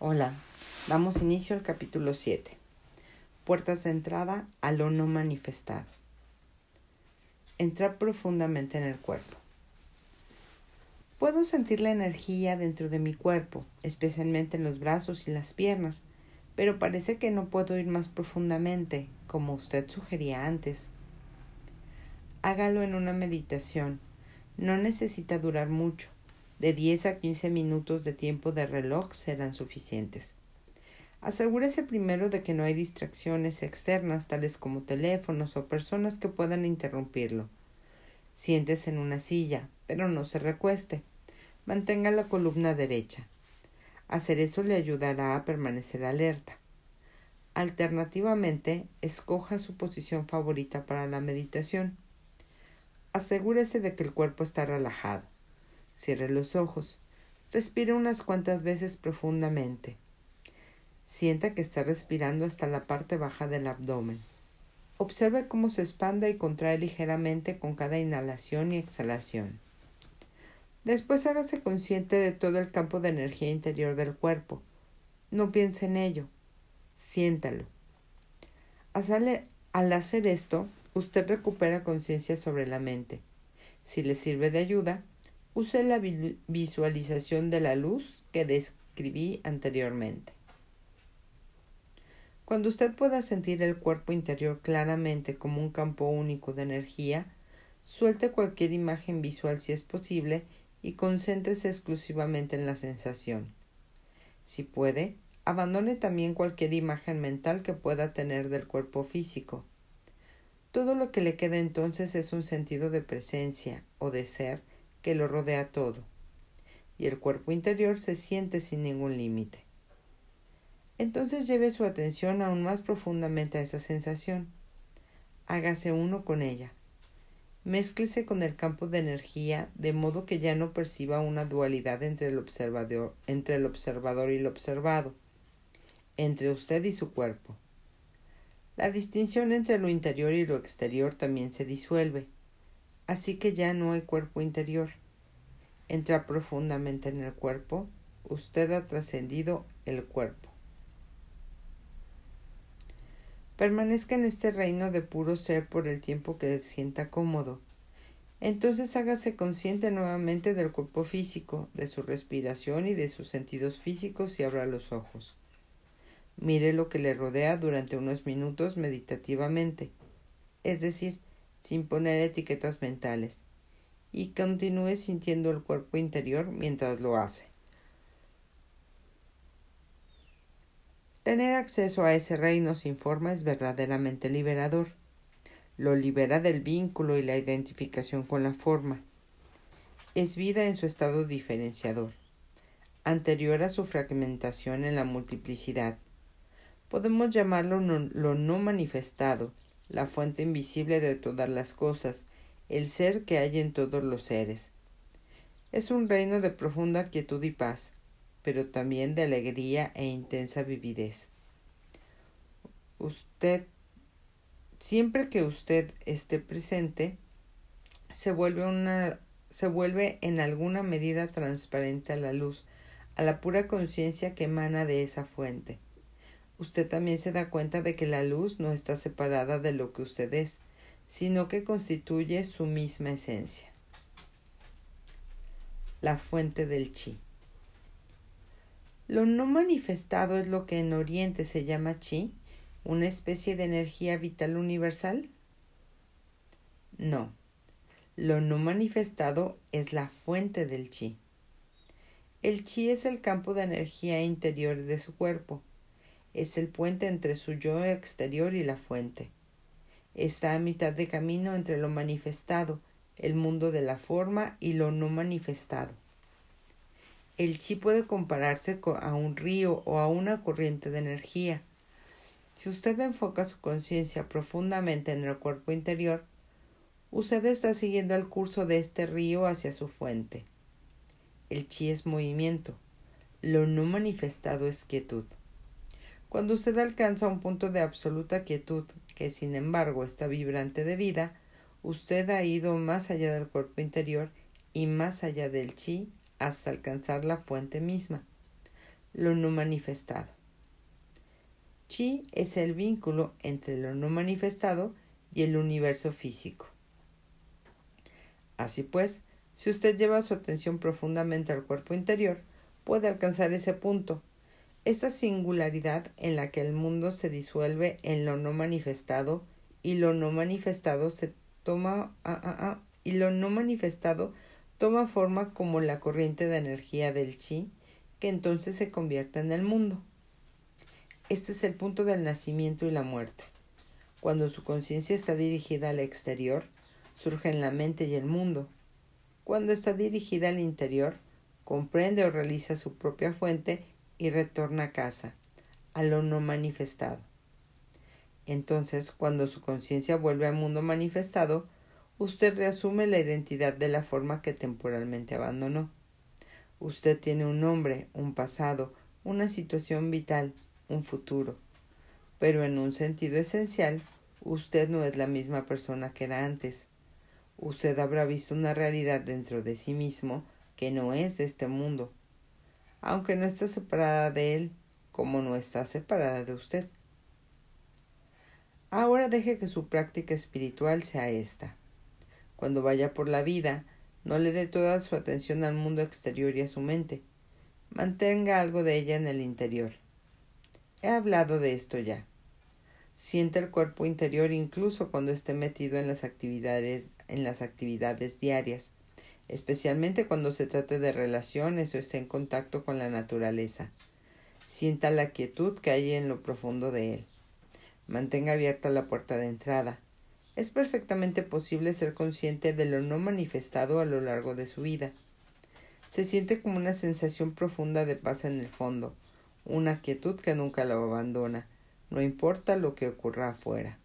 Hola, damos inicio al capítulo 7. Puertas de entrada a lo no manifestado. Entrar profundamente en el cuerpo. Puedo sentir la energía dentro de mi cuerpo, especialmente en los brazos y las piernas, pero parece que no puedo ir más profundamente, como usted sugería antes. Hágalo en una meditación. No necesita durar mucho de 10 a 15 minutos de tiempo de reloj serán suficientes. Asegúrese primero de que no hay distracciones externas tales como teléfonos o personas que puedan interrumpirlo. Siéntese en una silla, pero no se recueste. Mantenga la columna derecha. Hacer eso le ayudará a permanecer alerta. Alternativamente, escoja su posición favorita para la meditación. Asegúrese de que el cuerpo está relajado. Cierre los ojos. Respire unas cuantas veces profundamente. Sienta que está respirando hasta la parte baja del abdomen. Observe cómo se expande y contrae ligeramente con cada inhalación y exhalación. Después hágase consciente de todo el campo de energía interior del cuerpo. No piense en ello. Siéntalo. Al hacer esto, usted recupera conciencia sobre la mente. Si le sirve de ayuda, Use la visualización de la luz que describí anteriormente. Cuando usted pueda sentir el cuerpo interior claramente como un campo único de energía, suelte cualquier imagen visual si es posible y concéntrese exclusivamente en la sensación. Si puede, abandone también cualquier imagen mental que pueda tener del cuerpo físico. Todo lo que le queda entonces es un sentido de presencia o de ser que lo rodea todo, y el cuerpo interior se siente sin ningún límite. Entonces lleve su atención aún más profundamente a esa sensación. Hágase uno con ella. Mézclese con el campo de energía de modo que ya no perciba una dualidad entre el observador, entre el observador y el observado, entre usted y su cuerpo. La distinción entre lo interior y lo exterior también se disuelve Así que ya no hay cuerpo interior. Entra profundamente en el cuerpo. Usted ha trascendido el cuerpo. Permanezca en este reino de puro ser por el tiempo que sienta cómodo. Entonces hágase consciente nuevamente del cuerpo físico, de su respiración y de sus sentidos físicos y abra los ojos. Mire lo que le rodea durante unos minutos meditativamente, es decir, sin poner etiquetas mentales, y continúe sintiendo el cuerpo interior mientras lo hace. Tener acceso a ese reino sin forma es verdaderamente liberador. Lo libera del vínculo y la identificación con la forma. Es vida en su estado diferenciador, anterior a su fragmentación en la multiplicidad. Podemos llamarlo lo no manifestado, la fuente invisible de todas las cosas, el ser que hay en todos los seres. Es un reino de profunda quietud y paz, pero también de alegría e intensa vividez. Usted, siempre que usted esté presente, se vuelve una se vuelve en alguna medida transparente a la luz, a la pura conciencia que emana de esa fuente usted también se da cuenta de que la luz no está separada de lo que usted es, sino que constituye su misma esencia. La fuente del chi. Lo no manifestado es lo que en Oriente se llama chi, una especie de energía vital universal. No, lo no manifestado es la fuente del chi. El chi es el campo de energía interior de su cuerpo, es el puente entre su yo exterior y la fuente. Está a mitad de camino entre lo manifestado, el mundo de la forma y lo no manifestado. El chi puede compararse a un río o a una corriente de energía. Si usted enfoca su conciencia profundamente en el cuerpo interior, usted está siguiendo el curso de este río hacia su fuente. El chi es movimiento, lo no manifestado es quietud. Cuando usted alcanza un punto de absoluta quietud, que sin embargo está vibrante de vida, usted ha ido más allá del cuerpo interior y más allá del chi hasta alcanzar la fuente misma. lo no manifestado. Chi es el vínculo entre lo no manifestado y el universo físico. Así pues, si usted lleva su atención profundamente al cuerpo interior, puede alcanzar ese punto, esta singularidad en la que el mundo se disuelve en lo no manifestado y lo no manifestado se toma ah, ah, ah, y lo no manifestado toma forma como la corriente de energía del chi que entonces se convierte en el mundo. Este es el punto del nacimiento y la muerte. Cuando su conciencia está dirigida al exterior, surge en la mente y el mundo. Cuando está dirigida al interior, comprende o realiza su propia fuente y retorna a casa, a lo no manifestado. Entonces, cuando su conciencia vuelve al mundo manifestado, usted reasume la identidad de la forma que temporalmente abandonó. Usted tiene un nombre, un pasado, una situación vital, un futuro. Pero en un sentido esencial, usted no es la misma persona que era antes. Usted habrá visto una realidad dentro de sí mismo que no es de este mundo, aunque no está separada de él, como no está separada de usted. Ahora deje que su práctica espiritual sea esta. Cuando vaya por la vida, no le dé toda su atención al mundo exterior y a su mente. Mantenga algo de ella en el interior. He hablado de esto ya. Siente el cuerpo interior incluso cuando esté metido en las actividades, en las actividades diarias, especialmente cuando se trate de relaciones o esté en contacto con la naturaleza. Sienta la quietud que hay en lo profundo de él. Mantenga abierta la puerta de entrada. Es perfectamente posible ser consciente de lo no manifestado a lo largo de su vida. Se siente como una sensación profunda de paz en el fondo, una quietud que nunca lo abandona, no importa lo que ocurra afuera.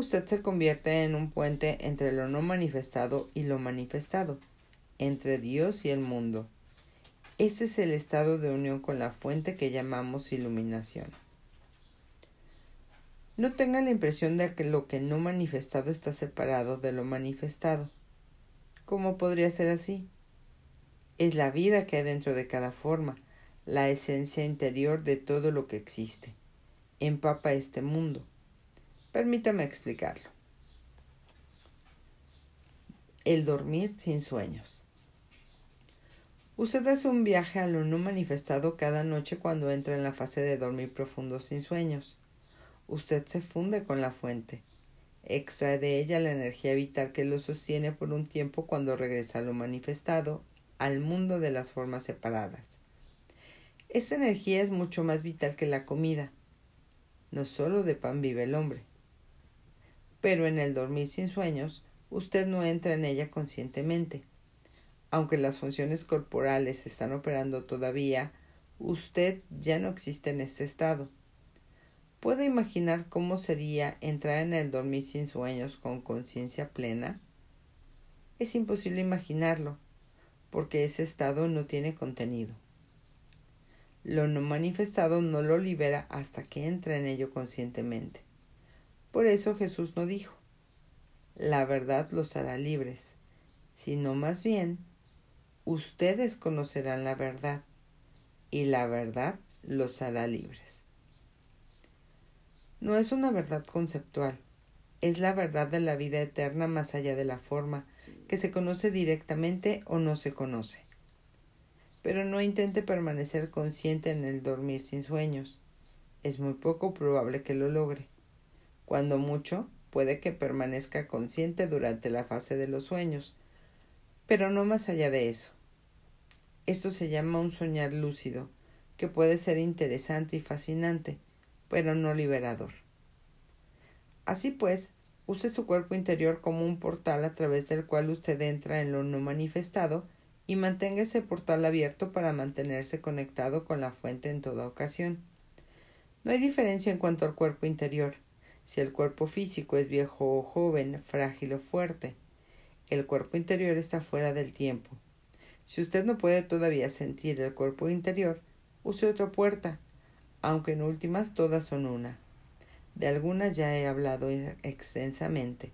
Usted se convierte en un puente entre lo no manifestado y lo manifestado, entre Dios y el mundo. Este es el estado de unión con la fuente que llamamos iluminación. No tenga la impresión de que lo que no manifestado está separado de lo manifestado. ¿Cómo podría ser así? Es la vida que hay dentro de cada forma, la esencia interior de todo lo que existe. Empapa este mundo. Permítame explicarlo. El dormir sin sueños. Usted hace un viaje a lo no manifestado cada noche cuando entra en la fase de dormir profundo sin sueños usted se funde con la fuente. Extrae de ella la energía vital que lo sostiene por un tiempo cuando regresa a lo manifestado, al mundo de las formas separadas. Esta energía es mucho más vital que la comida. No solo de pan vive el hombre. Pero en el dormir sin sueños, usted no entra en ella conscientemente. Aunque las funciones corporales están operando todavía, usted ya no existe en este estado ¿Puedo imaginar cómo sería entrar en el dormir sin sueños con conciencia plena? Es imposible imaginarlo, porque ese estado no tiene contenido. Lo no manifestado no lo libera hasta que entra en ello conscientemente. Por eso Jesús no dijo, la verdad los hará libres, sino más bien, ustedes conocerán la verdad, y la verdad los hará libres no es una verdad conceptual, es la verdad de la vida eterna más allá de la forma, que se conoce directamente o no se conoce. Pero no intente permanecer consciente en el dormir sin sueños. Es muy poco probable que lo logre. Cuando mucho, puede que permanezca consciente durante la fase de los sueños, pero no más allá de eso. Esto se llama un soñar lúcido, que puede ser interesante y fascinante, pero no liberador. Así pues, use su cuerpo interior como un portal a través del cual usted entra en lo no manifestado y mantenga ese portal abierto para mantenerse conectado con la fuente en toda ocasión. No hay diferencia en cuanto al cuerpo interior, si el cuerpo físico es viejo o joven, frágil o fuerte. El cuerpo interior está fuera del tiempo. Si usted no puede todavía sentir el cuerpo interior, use otra puerta, aunque en últimas todas son una. De algunas ya he hablado extensamente,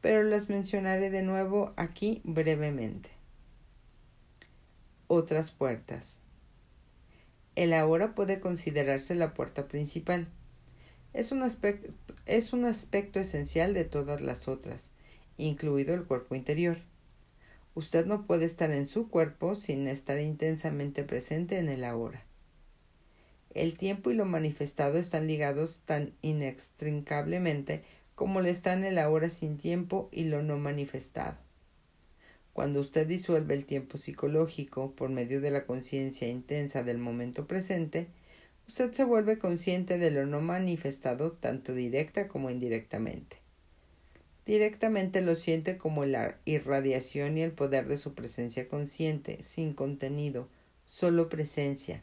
pero las mencionaré de nuevo aquí brevemente. Otras puertas. el ahora puede considerarse la puerta principal. Es un, aspecto, es un aspecto esencial de todas las otras, incluido el cuerpo interior. Usted no puede estar en su cuerpo sin estar intensamente presente en el ahora. El tiempo y lo manifestado están ligados tan inextricablemente como lo están el ahora sin tiempo y lo no manifestado. Cuando usted disuelve el tiempo psicológico por medio de la conciencia intensa del momento presente, usted se vuelve consciente de lo no manifestado tanto directa como indirectamente. Directamente lo siente como la irradiación y el poder de su presencia consciente, sin contenido, solo presencia.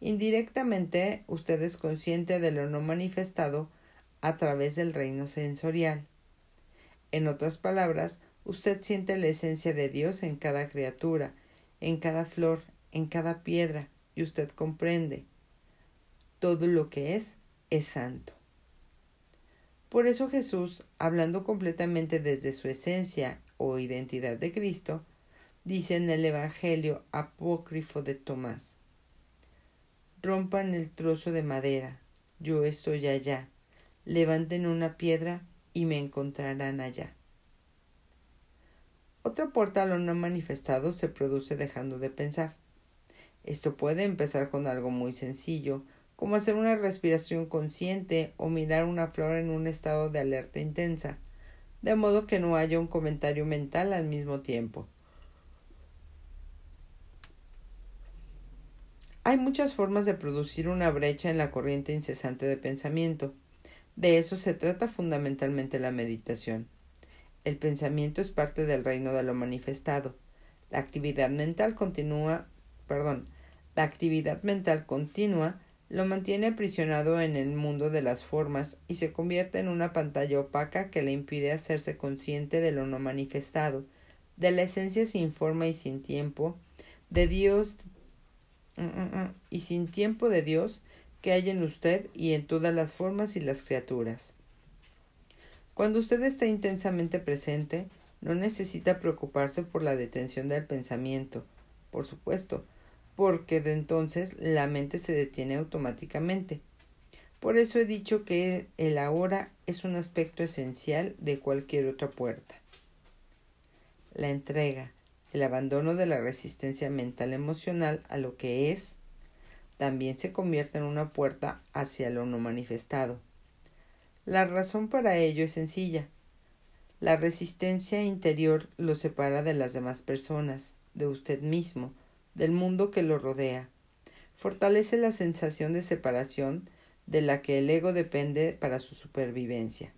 Indirectamente usted es consciente de lo no manifestado a través del reino sensorial. En otras palabras, Usted siente la esencia de Dios en cada criatura, en cada flor, en cada piedra, y usted comprende. Todo lo que es es santo. Por eso Jesús, hablando completamente desde su esencia o identidad de Cristo, dice en el Evangelio apócrifo de Tomás, Rompan el trozo de madera, yo estoy allá, levanten una piedra y me encontrarán allá. Otra puerta a no manifestado se produce dejando de pensar. Esto puede empezar con algo muy sencillo, como hacer una respiración consciente o mirar una flor en un estado de alerta intensa, de modo que no haya un comentario mental al mismo tiempo. Hay muchas formas de producir una brecha en la corriente incesante de pensamiento. De eso se trata fundamentalmente la meditación. El pensamiento es parte del reino de lo manifestado. La actividad mental continúa, perdón, la actividad mental continua lo mantiene aprisionado en el mundo de las formas y se convierte en una pantalla opaca que le impide hacerse consciente de lo no manifestado, de la esencia sin forma y sin tiempo, de Dios mm, mm, mm, y sin tiempo de Dios que hay en usted y en todas las formas y las criaturas. Cuando usted está intensamente presente, no necesita preocuparse por la detención del pensamiento, por supuesto, porque de entonces la mente se detiene automáticamente. Por eso he dicho que el ahora es un aspecto esencial de cualquier otra puerta. La entrega, el abandono de la resistencia mental emocional a lo que es, también se convierte en una puerta hacia lo no manifestado. La razón para ello es sencilla. La resistencia interior lo separa de las demás personas, de usted mismo, del mundo que lo rodea. Fortalece la sensación de separación de la que el ego depende para su supervivencia.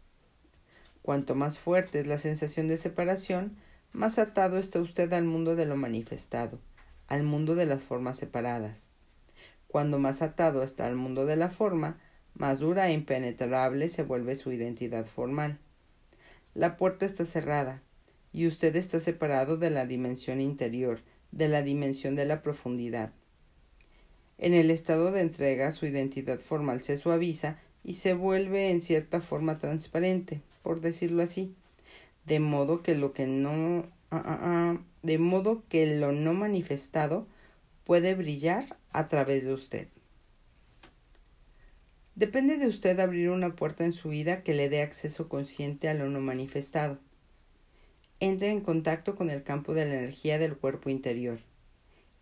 Cuanto más fuerte es la sensación de separación, más atado está usted al mundo de lo manifestado, al mundo de las formas separadas. Cuando más atado está al mundo de la forma, más dura e impenetrable se vuelve su identidad formal. La puerta está cerrada, y usted está separado de la dimensión interior, de la dimensión de la profundidad. En el estado de entrega su identidad formal se suaviza y se vuelve en cierta forma transparente, por decirlo así, de modo que lo que no ah, ah, ah, de modo que lo no manifestado puede brillar a través de usted. Depende de usted abrir una puerta en su vida que le dé acceso consciente a lo no manifestado. Entre en contacto con el campo de la energía del cuerpo interior.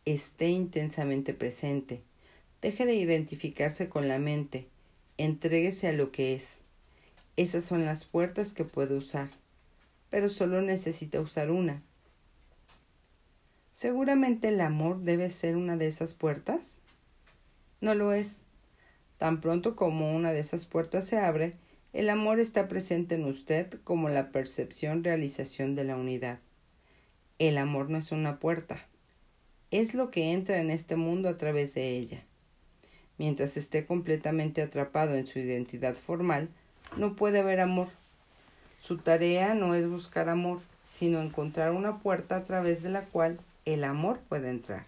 Esté intensamente presente. Deje de identificarse con la mente. Entréguese a lo que es. Esas son las puertas que puede usar. Pero solo necesita usar una. Seguramente el amor debe ser una de esas puertas. No lo es. Tan pronto como una de esas puertas se abre, el amor está presente en usted como la percepción realización de la unidad. El amor no es una puerta, es lo que entra en este mundo a través de ella. Mientras esté completamente atrapado en su identidad formal, no puede haber amor. Su tarea no es buscar amor, sino encontrar una puerta a través de la cual el amor puede entrar.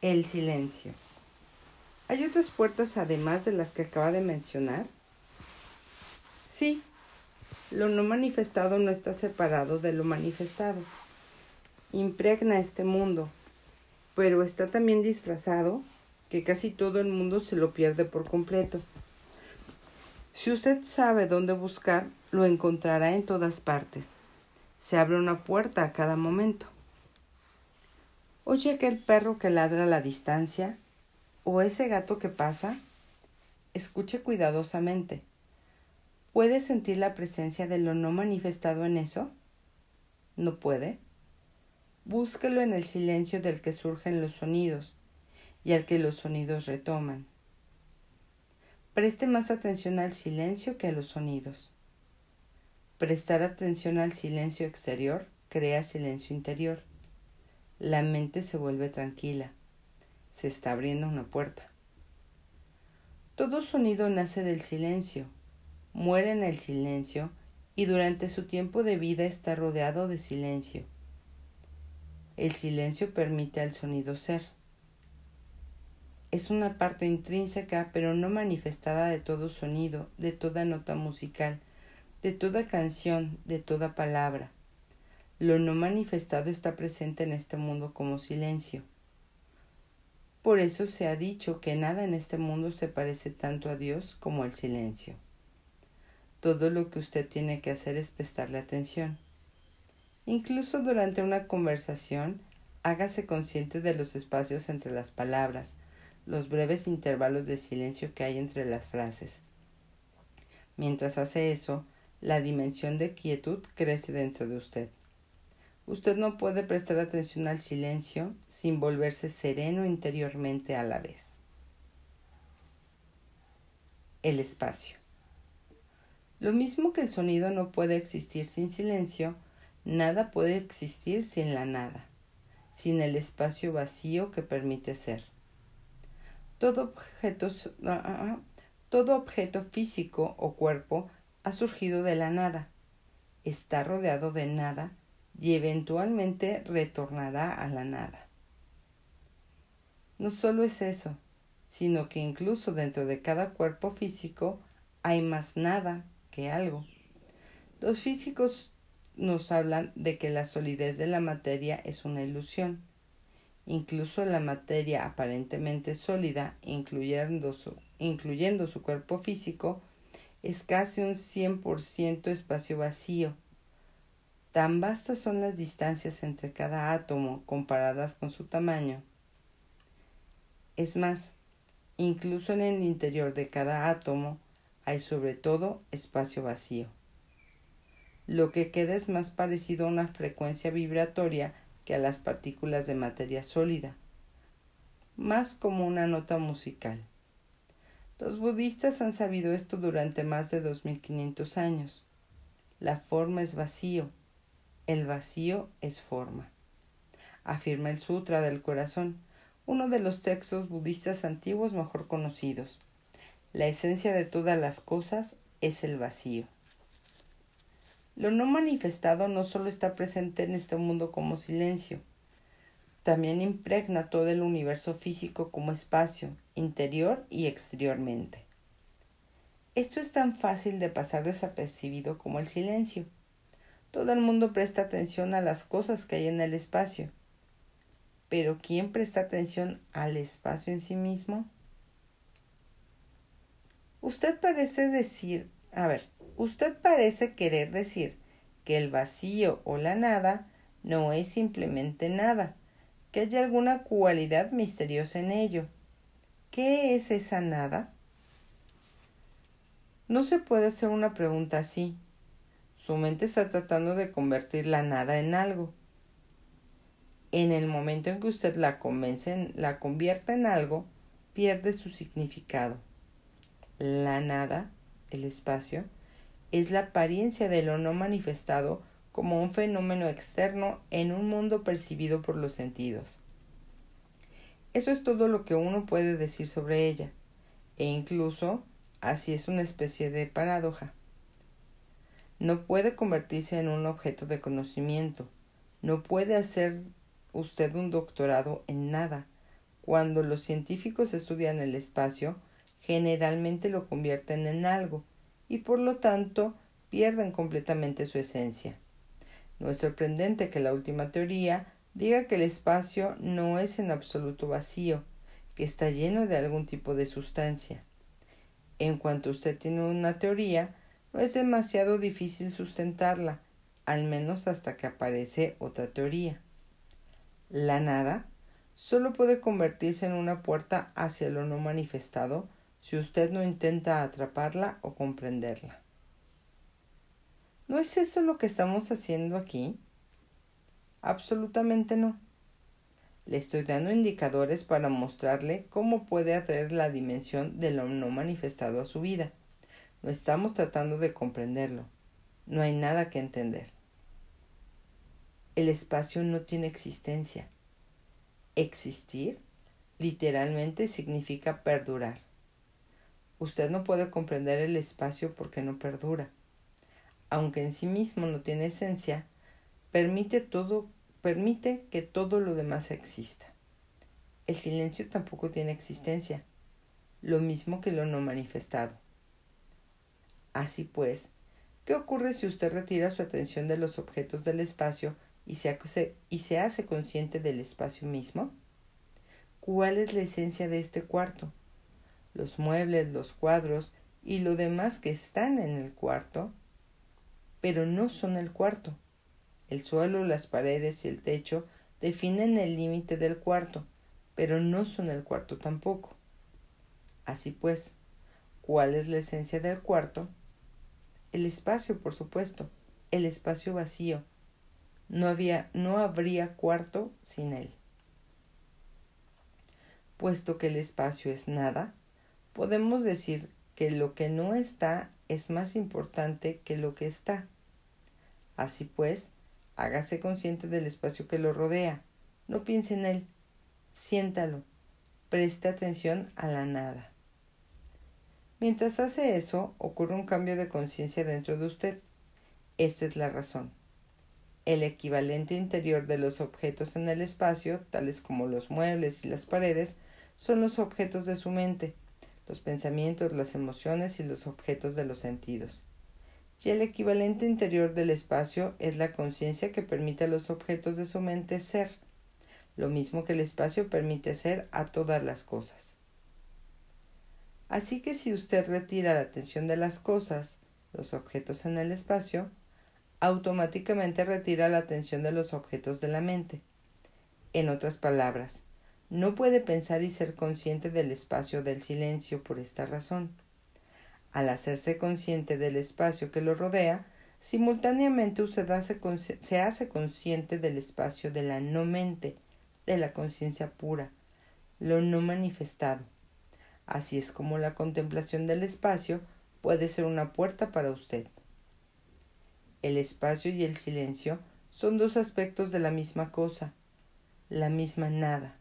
El silencio. ¿Hay otras puertas además de las que acaba de mencionar? Sí, lo no manifestado no está separado de lo manifestado. Impregna este mundo. pero está también disfrazado que casi todo el mundo se lo pierde por completo. Si usted sabe dónde buscar, lo encontrará en todas partes. Se abre una puerta a cada momento. Oye aquel perro que ladra a la distancia o ese gato que pasa. Escuche cuidadosamente. ¿Puede sentir la presencia de lo no manifestado en eso? ¿No puede? Búsquelo en el silencio del que surgen los sonidos y al que los sonidos retoman. Preste más atención al silencio que a los sonidos. Prestar atención al silencio exterior crea silencio interior. La mente se vuelve tranquila. Se está abriendo una puerta. Todo sonido nace del silencio, muere en el silencio y durante su tiempo de vida está rodeado de silencio. El silencio permite al sonido ser. Es una parte intrínseca pero no manifestada de todo sonido, de toda nota musical, de toda canción, de toda palabra. Lo no manifestado está presente en este mundo como silencio. Por eso se ha dicho que nada en este mundo se parece tanto a Dios como el silencio. Todo lo que usted tiene que hacer es prestarle atención. Incluso durante una conversación, hágase consciente de los espacios entre las palabras, los breves intervalos de silencio que hay entre las frases. Mientras hace eso, la dimensión de quietud crece dentro de usted. Usted no puede prestar atención al silencio sin volverse sereno interiormente a la vez. El espacio. Lo mismo que el sonido no puede existir sin silencio, nada puede existir sin la nada, sin el espacio vacío que permite ser. Todo objeto, ah, ah, ah, todo objeto físico o cuerpo ha surgido de la nada, está rodeado de nada y eventualmente retornará a la nada. No solo es eso, sino que incluso dentro de cada cuerpo físico hay más nada que algo. Los físicos nos hablan de que la solidez de la materia es una ilusión. Incluso la materia aparentemente sólida, incluyendo su, incluyendo su cuerpo físico, es casi un 100% espacio vacío. Tan vastas son las distancias entre cada átomo comparadas con su tamaño. Es más, incluso en el interior de cada átomo hay sobre todo espacio vacío. Lo que queda es más parecido a una frecuencia vibratoria que a las partículas de materia sólida, más como una nota musical. Los budistas han sabido esto durante más de 2500 años. La forma es vacío, el vacío es forma. Afirma el Sutra del Corazón, uno de los textos budistas antiguos mejor conocidos. La esencia de todas las cosas es el vacío. Lo no manifestado no solo está presente en este mundo como silencio, también impregna todo el universo físico como espacio, interior y exteriormente. Esto es tan fácil de pasar desapercibido como el silencio. Todo el mundo presta atención a las cosas que hay en el espacio. Pero ¿quién presta atención al espacio en sí mismo? Usted parece decir, a ver, usted parece querer decir que el vacío o la nada no es simplemente nada, que hay alguna cualidad misteriosa en ello. ¿Qué es esa nada? No se puede hacer una pregunta así. Su mente está tratando de convertir la nada en algo. En el momento en que usted la convence, la convierta en algo, pierde su significado. La nada, el espacio, es la apariencia de lo no manifestado como un fenómeno externo en un mundo percibido por los sentidos. Eso es todo lo que uno puede decir sobre ella, e incluso así es una especie de paradoja. No puede convertirse en un objeto de conocimiento, no puede hacer usted un doctorado en nada. Cuando los científicos estudian el espacio, generalmente lo convierten en algo y por lo tanto pierden completamente su esencia. No es sorprendente que la última teoría diga que el espacio no es en absoluto vacío, que está lleno de algún tipo de sustancia. En cuanto usted tiene una teoría, no es demasiado difícil sustentarla, al menos hasta que aparece otra teoría. La nada solo puede convertirse en una puerta hacia lo no manifestado si usted no intenta atraparla o comprenderla. ¿No es eso lo que estamos haciendo aquí? Absolutamente no. Le estoy dando indicadores para mostrarle cómo puede atraer la dimensión de lo no manifestado a su vida. No estamos tratando de comprenderlo. No hay nada que entender. El espacio no tiene existencia. Existir literalmente significa perdurar. Usted no puede comprender el espacio porque no perdura. Aunque en sí mismo no tiene esencia, permite todo permite que todo lo demás exista. El silencio tampoco tiene existencia, lo mismo que lo no manifestado. Así pues, ¿qué ocurre si usted retira su atención de los objetos del espacio y se, hace, y se hace consciente del espacio mismo? ¿Cuál es la esencia de este cuarto? Los muebles, los cuadros y lo demás que están en el cuarto, pero no son el cuarto. El suelo, las paredes y el techo definen el límite del cuarto, pero no son el cuarto tampoco. Así pues, ¿cuál es la esencia del cuarto? El espacio, por supuesto, el espacio vacío. No, había, no habría cuarto sin él. Puesto que el espacio es nada, podemos decir que lo que no está es más importante que lo que está. Así pues, Hágase consciente del espacio que lo rodea. No piense en él. Siéntalo. Preste atención a la nada. Mientras hace eso, ocurre un cambio de conciencia dentro de usted. Esta es la razón. El equivalente interior de los objetos en el espacio, tales como los muebles y las paredes, son los objetos de su mente, los pensamientos, las emociones y los objetos de los sentidos y el equivalente interior del espacio es la conciencia que permite a los objetos de su mente ser, lo mismo que el espacio permite ser a todas las cosas. Así que si usted retira la atención de las cosas, los objetos en el espacio, automáticamente retira la atención de los objetos de la mente. En otras palabras, no puede pensar y ser consciente del espacio del silencio por esta razón al hacerse consciente del espacio que lo rodea, simultáneamente usted se hace consciente del espacio de la no mente, de la conciencia pura, lo no manifestado. Así es como la contemplación del espacio puede ser una puerta para usted. El espacio y el silencio son dos aspectos de la misma cosa, la misma nada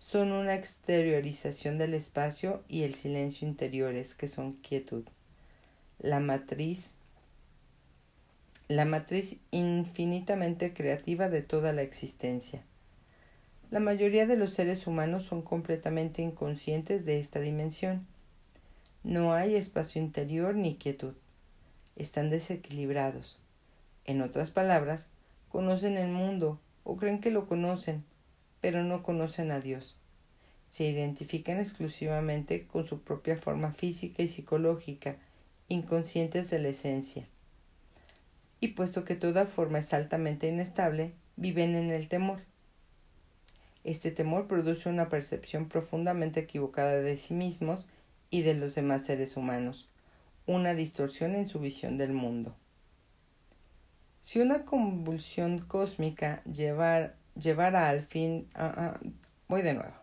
son una exteriorización del espacio y el silencio interiores, que son quietud. La matriz, la matriz infinitamente creativa de toda la existencia. La mayoría de los seres humanos son completamente inconscientes de esta dimensión. No hay espacio interior ni quietud. Están desequilibrados. En otras palabras, conocen el mundo o creen que lo conocen, pero no conocen a Dios. Se identifican exclusivamente con su propia forma física y psicológica, inconscientes de la esencia. Y puesto que toda forma es altamente inestable, viven en el temor. Este temor produce una percepción profundamente equivocada de sí mismos y de los demás seres humanos, una distorsión en su visión del mundo. Si una convulsión cósmica llevar, llevara al fin... Ah, voy de nuevo.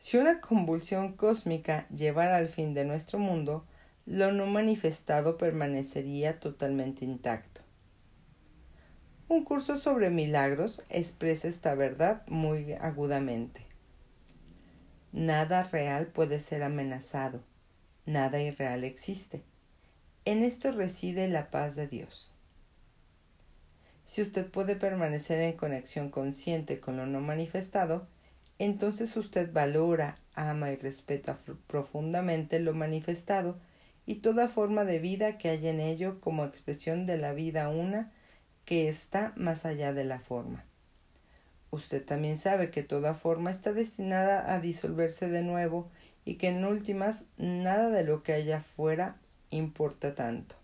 Si una convulsión cósmica llevara al fin de nuestro mundo, lo no manifestado permanecería totalmente intacto. Un curso sobre milagros expresa esta verdad muy agudamente. Nada real puede ser amenazado, nada irreal existe. En esto reside la paz de Dios. Si usted puede permanecer en conexión consciente con lo no manifestado, entonces usted valora, ama y respeta profundamente lo manifestado y toda forma de vida que hay en ello como expresión de la vida una que está más allá de la forma. Usted también sabe que toda forma está destinada a disolverse de nuevo y que en últimas nada de lo que haya fuera importa tanto.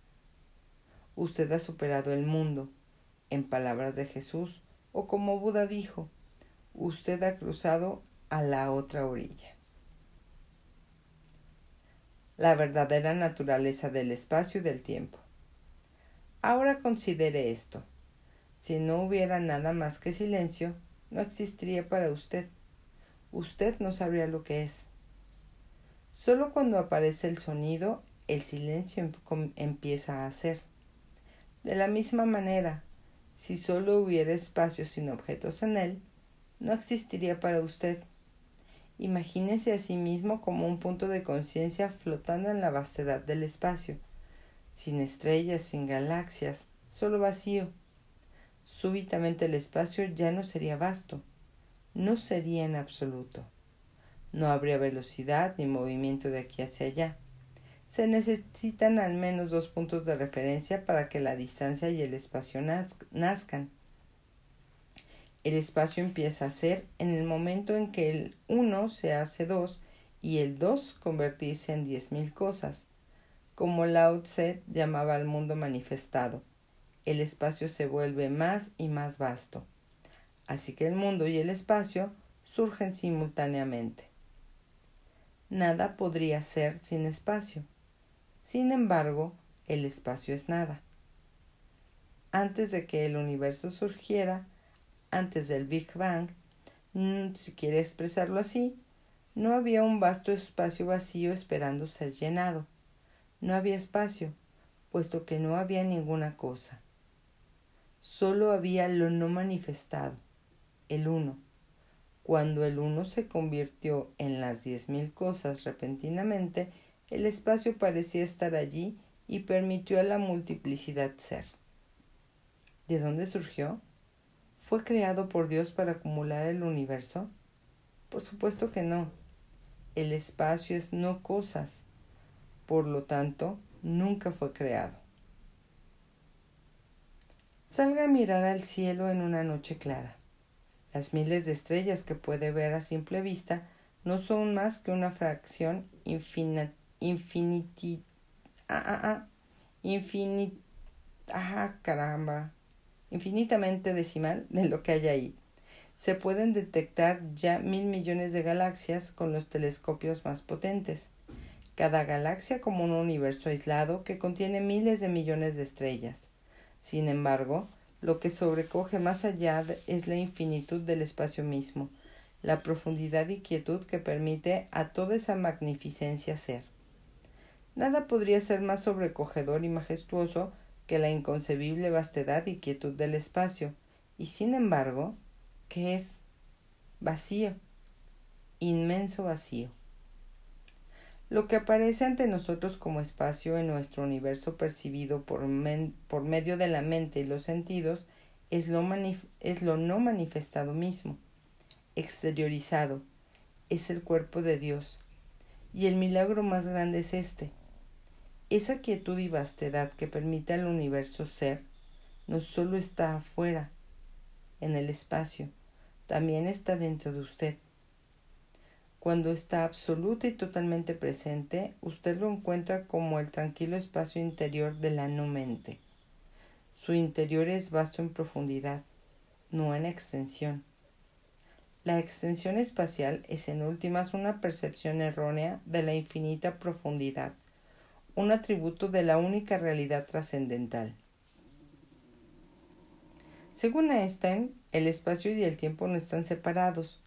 Usted ha superado el mundo, en palabras de Jesús, o como Buda dijo, usted ha cruzado a la otra orilla. La verdadera naturaleza del espacio y del tiempo. Ahora considere esto. Si no hubiera nada más que silencio, no existiría para usted. Usted no sabría lo que es. Solo cuando aparece el sonido, el silencio em-, empieza a hacer. De la misma manera, si solo hubiera espacio sin objetos en él, no existiría para usted. Imagínese a sí mismo como un punto de conciencia flotando en la vastedad del espacio, sin estrellas, sin galaxias, solo vacío. Súbitamente el espacio ya no sería vasto, no sería en absoluto. No habría velocidad ni movimiento de aquí hacia allá. Se necesitan al menos dos puntos de referencia para que la distancia y el espacio nazcan. El espacio empieza a ser en el momento en que el uno se hace dos y el dos convertirse en diez mil cosas. Como Lao Tse llamaba al mundo manifestado, el espacio se vuelve más y más vasto. Así que el mundo y el espacio surgen simultáneamente. Nada podría ser sin espacio. Sin embargo, el espacio es nada. Antes de que el universo surgiera, antes del Big Bang, mm, si quiere expresarlo así, no había un vasto espacio vacío esperando ser llenado. No había espacio, puesto que no había ninguna cosa. Solo había lo no manifestado, el uno. Cuando el uno se convirtió en las diez mil cosas repentinamente, el espacio parecía estar allí y permitió a la multiplicidad ser. ¿De dónde surgió? ¿Fue creado por Dios para acumular el universo? Por supuesto que no. El espacio es no cosas. Por lo tanto, nunca fue creado. Salga a mirar al cielo en una noche clara. Las miles de estrellas que puede ver a simple vista no son más que una fracción infiniti, ah, ah, ah, infinit, ah, caramba, infinitamente decimal de lo que hay ahí. Se pueden detectar ya mil millones de galaxias con los telescopios más potentes. Cada galaxia como un universo aislado que contiene miles de millones de estrellas. Sin embargo, lo que sobrecoge más allá es la infinitud del espacio mismo, la profundidad y quietud que permite a toda esa magnificencia ser. Nada podría ser más sobrecogedor y majestuoso que la inconcebible vastedad y quietud del espacio, y sin embargo, ¿qué es? Vacío, inmenso vacío. Lo que aparece ante nosotros como espacio en nuestro universo percibido por, por medio de la mente y los sentidos es lo, es lo no manifestado mismo, exteriorizado, es el cuerpo de Dios. Y el milagro más grande es este, esa quietud y vastedad que permite al universo ser no solo está afuera, en el espacio, también está dentro de usted. Cuando está absoluta y totalmente presente, usted lo encuentra como el tranquilo espacio interior de la no mente. Su interior es vasto en profundidad, no en extensión. La extensión espacial es en últimas una percepción errónea de la infinita profundidad un atributo de la única realidad trascendental. Según Einstein, el espacio y el tiempo no están separados.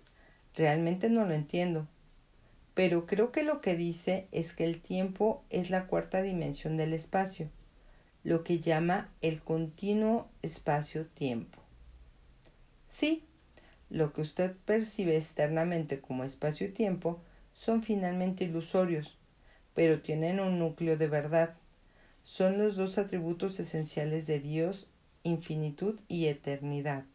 Realmente no lo entiendo. Pero creo que lo que dice es que el tiempo es la cuarta dimensión del espacio, lo que llama el continuo espacio-tiempo. Sí, lo que usted percibe externamente como espacio y tiempo son finalmente ilusorios, pero tienen un núcleo de verdad. Son los dos atributos esenciales de Dios, infinitud y eternidad,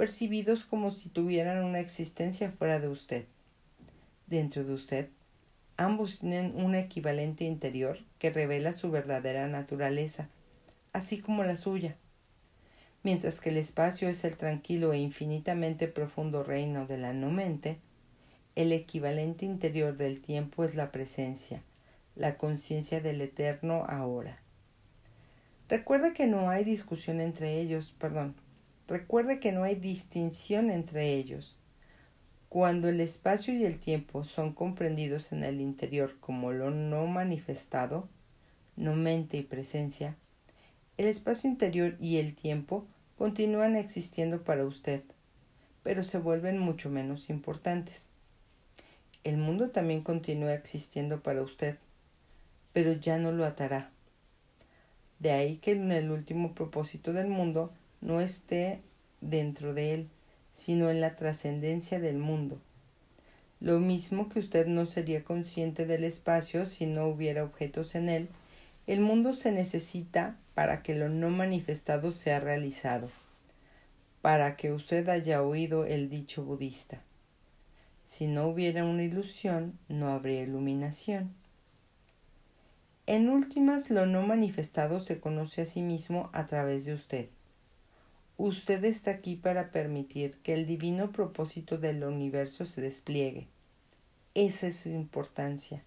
percibidos como si tuvieran una existencia fuera de usted. Dentro de usted, ambos tienen un equivalente interior que revela su verdadera naturaleza, así como la suya. Mientras que el espacio es el tranquilo e infinitamente profundo reino de la no mente, el equivalente interior del tiempo es la presencia, la conciencia del eterno ahora. Recuerde que no hay discusión entre ellos, perdón, recuerde que no hay distinción entre ellos. Cuando el espacio y el tiempo son comprendidos en el interior como lo no manifestado, no mente y presencia, el espacio interior y el tiempo continúan existiendo para usted, pero se vuelven mucho menos importantes. El mundo también continúa existiendo para usted, pero ya no lo atará. De ahí que en el último propósito del mundo no esté dentro de él, sino en la trascendencia del mundo. Lo mismo que usted no sería consciente del espacio si no hubiera objetos en él, el mundo se necesita para que lo no manifestado sea realizado, para que usted haya oído el dicho budista. Si no hubiera una ilusión, no habría iluminación. En últimas, lo no manifestado se conoce a sí mismo a través de usted. Usted está aquí para permitir que el divino propósito del universo se despliegue. Esa es su importancia.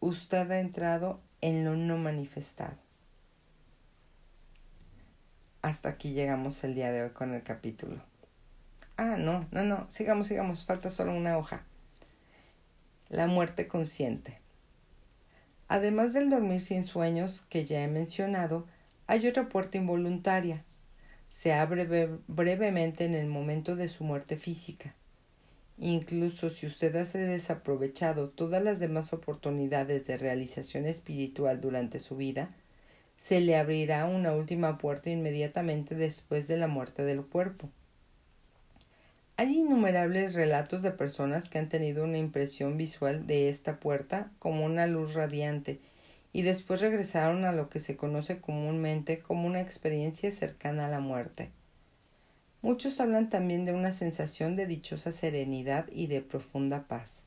Usted ha entrado en lo no manifestado. Hasta aquí llegamos el día de hoy con el capítulo. Ah, no, no, no, sigamos, sigamos, falta solo una hoja. La muerte consciente. Además del dormir sin sueños que ya he mencionado, hay otra puerta involuntaria, se abre brevemente en el momento de su muerte física. Incluso si usted ha desaprovechado todas las demás oportunidades de realización espiritual durante su vida, se le abrirá una última puerta inmediatamente después de la muerte del cuerpo. Hay innumerables relatos de personas que han tenido una impresión visual de esta puerta como una luz radiante y después regresaron a lo que se conoce comúnmente como una experiencia cercana a la muerte. Muchos hablan también de una sensación de dichosa serenidad y de profunda paz.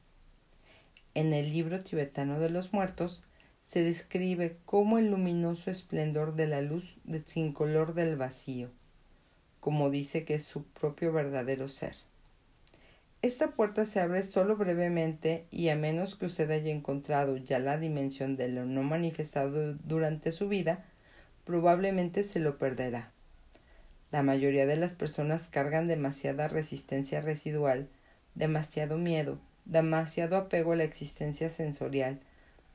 En el libro tibetano de los muertos se describe como el luminoso esplendor de la luz sin color del vacío, como dice que es su propio verdadero ser. Esta puerta se abre solo brevemente y a menos que usted haya encontrado ya la dimensión de lo no manifestado durante su vida, probablemente se lo perderá. La mayoría de las personas cargan demasiada resistencia residual, demasiado miedo, demasiado apego a la existencia sensorial,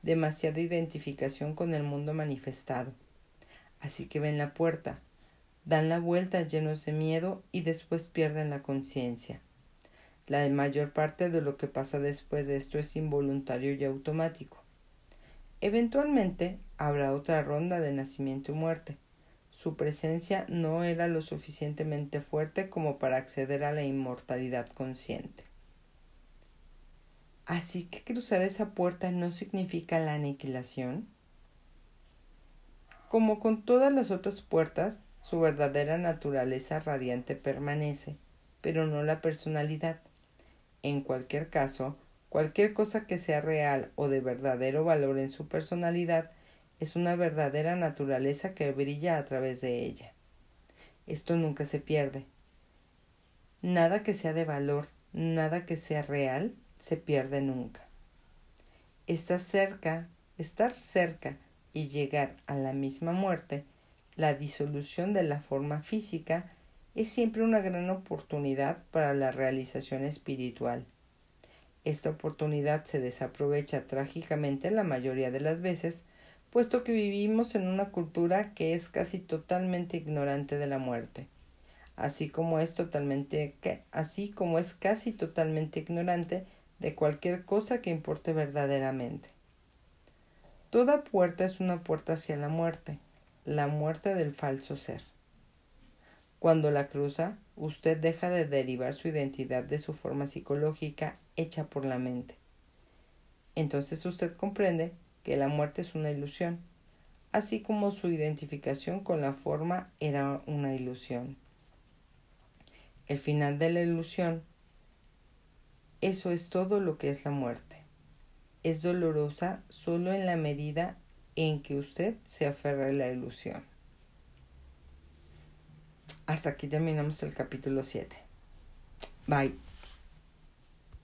demasiada identificación con el mundo manifestado. Así que ven la puerta, dan la vuelta llenos de miedo y después pierden la conciencia. La mayor parte de lo que pasa después de esto es involuntario y automático. Eventualmente habrá otra ronda de nacimiento y muerte. Su presencia no era lo suficientemente fuerte como para acceder a la inmortalidad consciente. Así que cruzar esa puerta no significa la aniquilación. Como con todas las otras puertas, su verdadera naturaleza radiante permanece, pero no la personalidad. En cualquier caso, cualquier cosa que sea real o de verdadero valor en su personalidad es una verdadera naturaleza que brilla a través de ella. Esto nunca se pierde. Nada que sea de valor, nada que sea real, se pierde nunca. Estar cerca, estar cerca y llegar a la misma muerte, la disolución de la forma física, es siempre una gran oportunidad para la realización espiritual. Esta oportunidad se desaprovecha trágicamente la mayoría de las veces, puesto que vivimos en una cultura que es casi totalmente ignorante de la muerte, así como es totalmente así como es casi totalmente ignorante de cualquier cosa que importe verdaderamente. Toda puerta es una puerta hacia la muerte, la muerte del falso ser. Cuando la cruza, usted deja de derivar su identidad de su forma psicológica hecha por la mente. Entonces usted comprende que la muerte es una ilusión, así como su identificación con la forma era una ilusión. El final de la ilusión, eso es todo lo que es la muerte. Es dolorosa solo en la medida en que usted se aferra a la ilusión. Hasta aquí terminamos el capítulo 7. Bye.